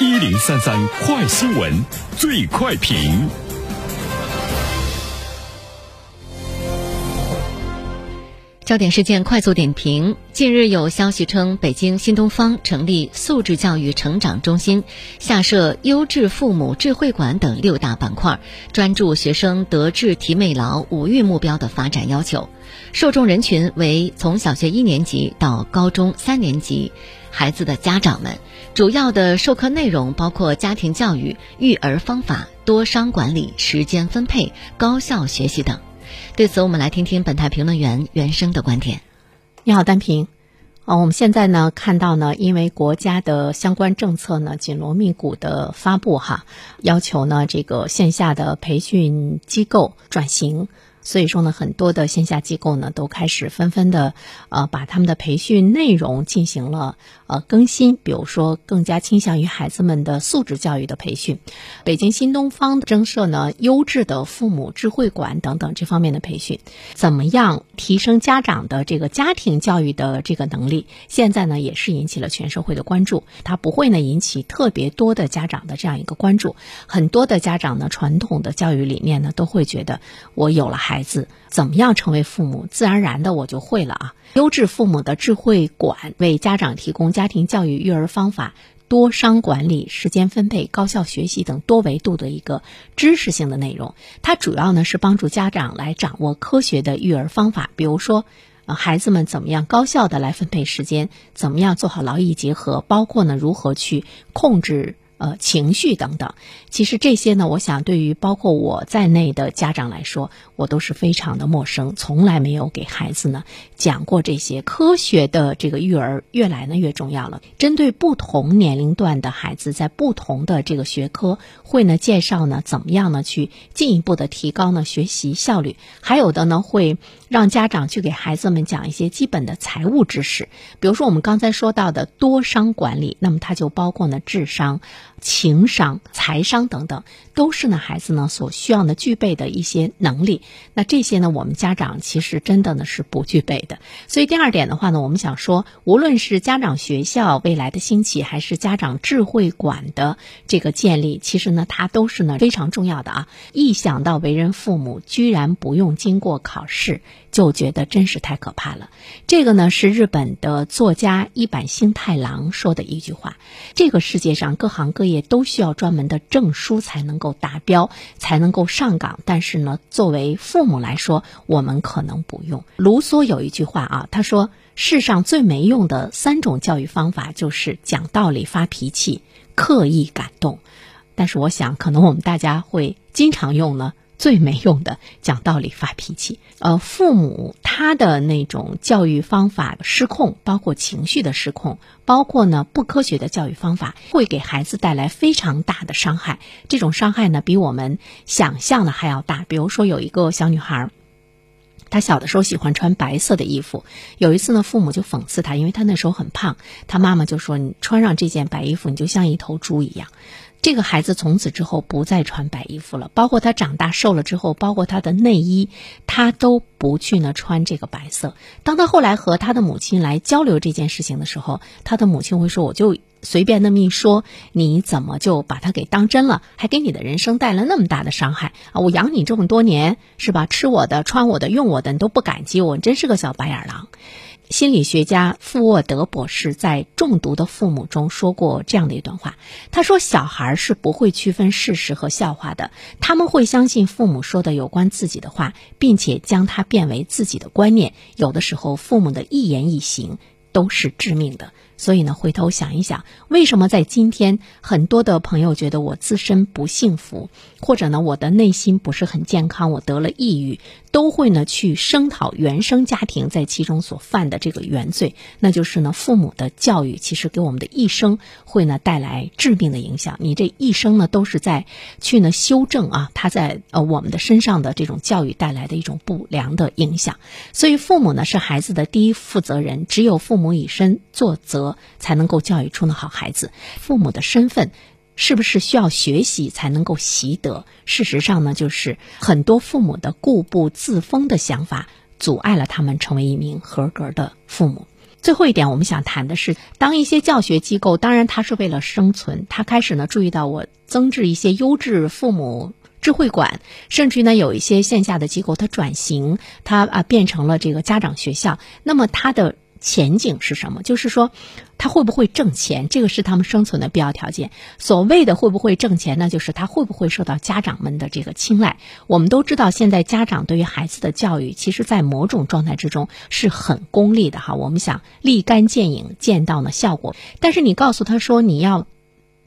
一零三三快新闻，最快评。焦点事件快速点评：近日有消息称，北京新东方成立素质教育成长中心，下设优质父母智慧馆等六大板块，专注学生德智体美劳五育目标的发展要求。受众人群为从小学一年级到高中三年级孩子的家长们。主要的授课内容包括家庭教育、育儿方法、多商管理、时间分配、高效学习等。对此，我们来听听本台评论员袁生的观点。你好，丹平。啊，我们现在呢看到呢，因为国家的相关政策呢紧锣密鼓的发布哈，要求呢这个线下的培训机构转型。所以说呢，很多的线下机构呢都开始纷纷的，呃，把他们的培训内容进行了呃更新，比如说更加倾向于孩子们的素质教育的培训。北京新东方增设呢优质的父母智慧馆等等这方面的培训，怎么样提升家长的这个家庭教育的这个能力？现在呢也是引起了全社会的关注。它不会呢引起特别多的家长的这样一个关注。很多的家长呢，传统的教育理念呢都会觉得，我有了孩。孩子怎么样成为父母，自然而然的我就会了啊！优质父母的智慧馆为家长提供家庭教育、育儿方法、多商管理、时间分配、高效学习等多维度的一个知识性的内容。它主要呢是帮助家长来掌握科学的育儿方法，比如说，呃，孩子们怎么样高效的来分配时间，怎么样做好劳逸结合，包括呢如何去控制。呃，情绪等等，其实这些呢，我想对于包括我在内的家长来说，我都是非常的陌生，从来没有给孩子呢讲过这些科学的这个育儿，越来呢越重要了。针对不同年龄段的孩子，在不同的这个学科，会呢介绍呢怎么样呢去进一步的提高呢学习效率，还有的呢会让家长去给孩子们讲一些基本的财务知识，比如说我们刚才说到的多商管理，那么它就包括呢智商。情商、财商等等，都是呢孩子呢所需要的具备的一些能力。那这些呢，我们家长其实真的呢是不具备的。所以第二点的话呢，我们想说，无论是家长学校未来的兴起，还是家长智慧馆的这个建立，其实呢它都是呢非常重要的啊。一想到为人父母居然不用经过考试，就觉得真是太可怕了。这个呢是日本的作家一坂幸太郎说的一句话。这个世界上各行各业也都需要专门的证书才能够达标，才能够上岗。但是呢，作为父母来说，我们可能不用。卢梭有一句话啊，他说：“世上最没用的三种教育方法，就是讲道理、发脾气、刻意感动。”但是我想，可能我们大家会经常用呢。最没用的讲道理发脾气，呃，父母他的那种教育方法失控，包括情绪的失控，包括呢不科学的教育方法，会给孩子带来非常大的伤害。这种伤害呢，比我们想象的还要大。比如说，有一个小女孩，她小的时候喜欢穿白色的衣服，有一次呢，父母就讽刺她，因为她那时候很胖，她妈妈就说：“你穿上这件白衣服，你就像一头猪一样。”这个孩子从此之后不再穿白衣服了，包括他长大瘦了之后，包括他的内衣，他都不去呢穿这个白色。当他后来和他的母亲来交流这件事情的时候，他的母亲会说：“我就随便那么一说，你怎么就把他给当真了？还给你的人生带来那么大的伤害啊！我养你这么多年，是吧？吃我的、穿我的、用我的，你都不感激我，你真是个小白眼狼。”心理学家富沃德博士在《中毒的父母》中说过这样的一段话，他说：“小孩是不会区分事实和笑话的，他们会相信父母说的有关自己的话，并且将它变为自己的观念。有的时候，父母的一言一行都是致命的。”所以呢，回头想一想，为什么在今天很多的朋友觉得我自身不幸福，或者呢，我的内心不是很健康，我得了抑郁，都会呢去声讨原生家庭在其中所犯的这个原罪，那就是呢，父母的教育其实给我们的一生会呢带来致命的影响。你这一生呢都是在去呢修正啊，他在呃我们的身上的这种教育带来的一种不良的影响。所以父母呢是孩子的第一负责人，只有父母以身作则。才能够教育出呢好孩子。父母的身份是不是需要学习才能够习得？事实上呢，就是很多父母的固步自封的想法，阻碍了他们成为一名合格的父母。最后一点，我们想谈的是，当一些教学机构，当然他是为了生存，他开始呢注意到我增置一些优质父母智慧馆，甚至于呢有一些线下的机构它转型，它啊变成了这个家长学校，那么它的。前景是什么？就是说，他会不会挣钱？这个是他们生存的必要条件。所谓的会不会挣钱呢？就是他会不会受到家长们的这个青睐？我们都知道，现在家长对于孩子的教育，其实在某种状态之中是很功利的哈。我们想立竿见影，见到呢效果。但是你告诉他说，你要。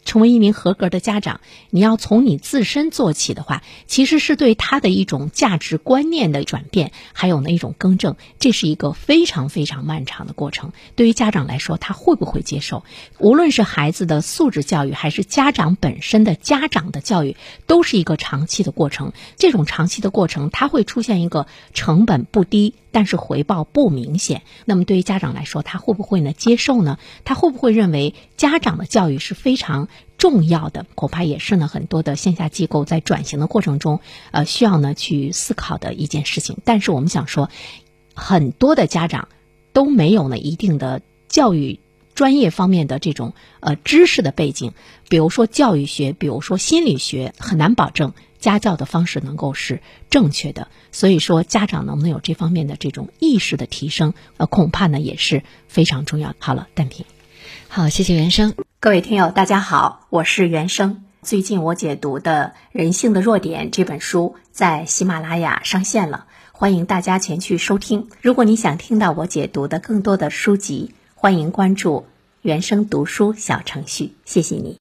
成为一名合格的家长，你要从你自身做起的话，其实是对他的一种价值观念的转变，还有呢一种更正，这是一个非常非常漫长的过程。对于家长来说，他会不会接受？无论是孩子的素质教育，还是家长本身的家长的教育，都是一个长期的过程。这种长期的过程，它会出现一个成本不低。但是回报不明显，那么对于家长来说，他会不会呢接受呢？他会不会认为家长的教育是非常重要的？恐怕也是呢很多的线下机构在转型的过程中，呃，需要呢去思考的一件事情。但是我们想说，很多的家长都没有呢一定的教育专业方面的这种呃知识的背景，比如说教育学，比如说心理学，很难保证。家教的方式能够是正确的，所以说家长能不能有这方面的这种意识的提升，呃，恐怕呢也是非常重要。好了，暂停。好，谢谢原生。各位听友，大家好，我是原生。最近我解读的《人性的弱点》这本书在喜马拉雅上线了，欢迎大家前去收听。如果你想听到我解读的更多的书籍，欢迎关注原生读书小程序。谢谢你。